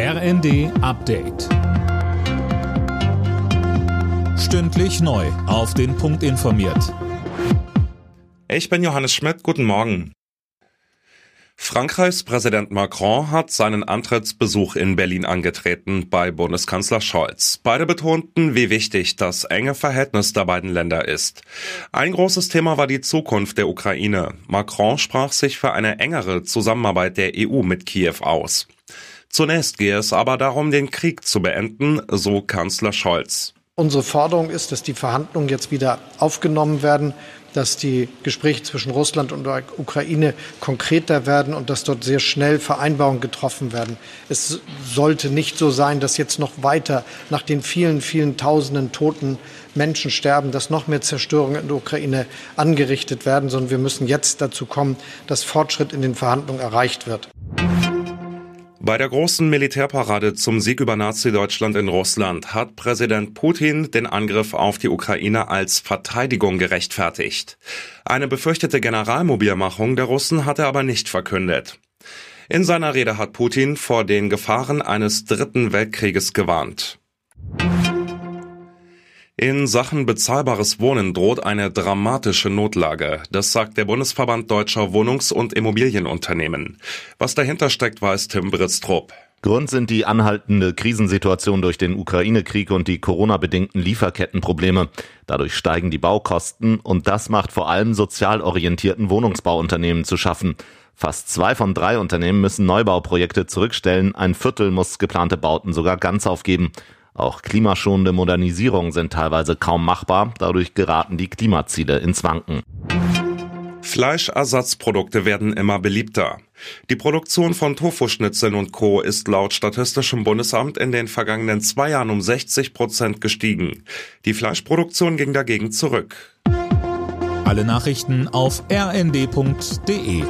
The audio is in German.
RND Update. Stündlich neu. Auf den Punkt informiert. Ich bin Johannes Schmidt. Guten Morgen. Frankreichs Präsident Macron hat seinen Antrittsbesuch in Berlin angetreten bei Bundeskanzler Scholz. Beide betonten, wie wichtig das enge Verhältnis der beiden Länder ist. Ein großes Thema war die Zukunft der Ukraine. Macron sprach sich für eine engere Zusammenarbeit der EU mit Kiew aus. Zunächst gehe es aber darum, den Krieg zu beenden, so Kanzler Scholz. Unsere Forderung ist, dass die Verhandlungen jetzt wieder aufgenommen werden, dass die Gespräche zwischen Russland und der Ukraine konkreter werden und dass dort sehr schnell Vereinbarungen getroffen werden. Es sollte nicht so sein, dass jetzt noch weiter nach den vielen, vielen tausenden toten Menschen sterben, dass noch mehr Zerstörungen in der Ukraine angerichtet werden, sondern wir müssen jetzt dazu kommen, dass Fortschritt in den Verhandlungen erreicht wird. Bei der großen Militärparade zum Sieg über Nazi-Deutschland in Russland hat Präsident Putin den Angriff auf die Ukraine als Verteidigung gerechtfertigt. Eine befürchtete Generalmobilmachung der Russen hat er aber nicht verkündet. In seiner Rede hat Putin vor den Gefahren eines dritten Weltkrieges gewarnt. In Sachen bezahlbares Wohnen droht eine dramatische Notlage. Das sagt der Bundesverband deutscher Wohnungs- und Immobilienunternehmen. Was dahinter steckt, weiß Tim Britztrup. Grund sind die anhaltende Krisensituation durch den Ukraine-Krieg und die Corona-bedingten Lieferkettenprobleme. Dadurch steigen die Baukosten und das macht vor allem sozial orientierten Wohnungsbauunternehmen zu schaffen. Fast zwei von drei Unternehmen müssen Neubauprojekte zurückstellen, ein Viertel muss geplante Bauten sogar ganz aufgeben. Auch klimaschonende Modernisierungen sind teilweise kaum machbar, dadurch geraten die Klimaziele ins Wanken. Fleischersatzprodukte werden immer beliebter. Die Produktion von Tofuschnitzeln und Co. ist laut Statistischem Bundesamt in den vergangenen zwei Jahren um 60 Prozent gestiegen. Die Fleischproduktion ging dagegen zurück. Alle Nachrichten auf rnd.de